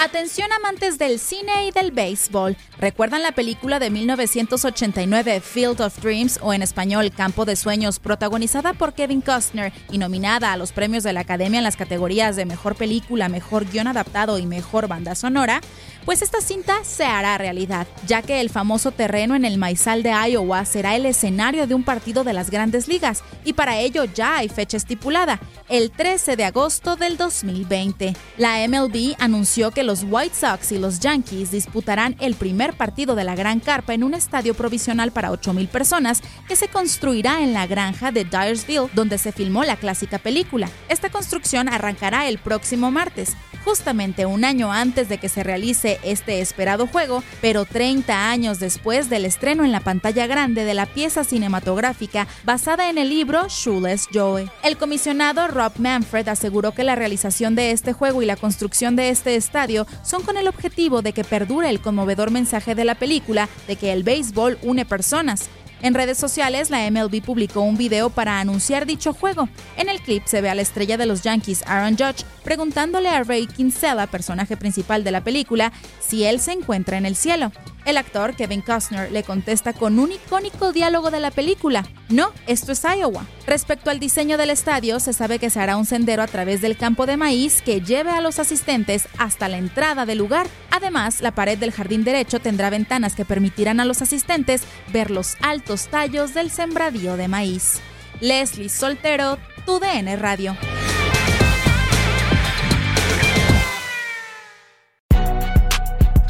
Atención amantes del cine y del béisbol. ¿Recuerdan la película de 1989 Field of Dreams o en español Campo de Sueños protagonizada por Kevin Costner y nominada a los premios de la Academia en las categorías de Mejor Película, Mejor Guión Adaptado y Mejor Banda Sonora? Pues esta cinta se hará realidad, ya que el famoso terreno en el maizal de Iowa será el escenario de un partido de las grandes ligas y para ello ya hay fecha estipulada, el 13 de agosto del 2020. La MLB anunció que los White Sox y los Yankees disputarán el primer partido de la Gran Carpa en un estadio provisional para 8.000 personas que se construirá en la granja de Dyersville, donde se filmó la clásica película. Esta construcción arrancará el próximo martes, justamente un año antes de que se realice este esperado juego, pero 30 años después del estreno en la pantalla grande de la pieza cinematográfica basada en el libro Shoeless Joy. El comisionado Rob Manfred aseguró que la realización de este juego y la construcción de este estadio son con el objetivo de que perdure el conmovedor mensaje de la película de que el béisbol une personas. En redes sociales, la MLB publicó un video para anunciar dicho juego. En el clip se ve a la estrella de los Yankees, Aaron Judge, preguntándole a Ray Kinsella, personaje principal de la película, si él se encuentra en el cielo. El actor Kevin Costner le contesta con un icónico diálogo de la película, no, esto es Iowa. Respecto al diseño del estadio, se sabe que se hará un sendero a través del campo de maíz que lleve a los asistentes hasta la entrada del lugar. Además, la pared del jardín derecho tendrá ventanas que permitirán a los asistentes ver los altos tallos del sembradío de maíz. Leslie Soltero, tu DN Radio.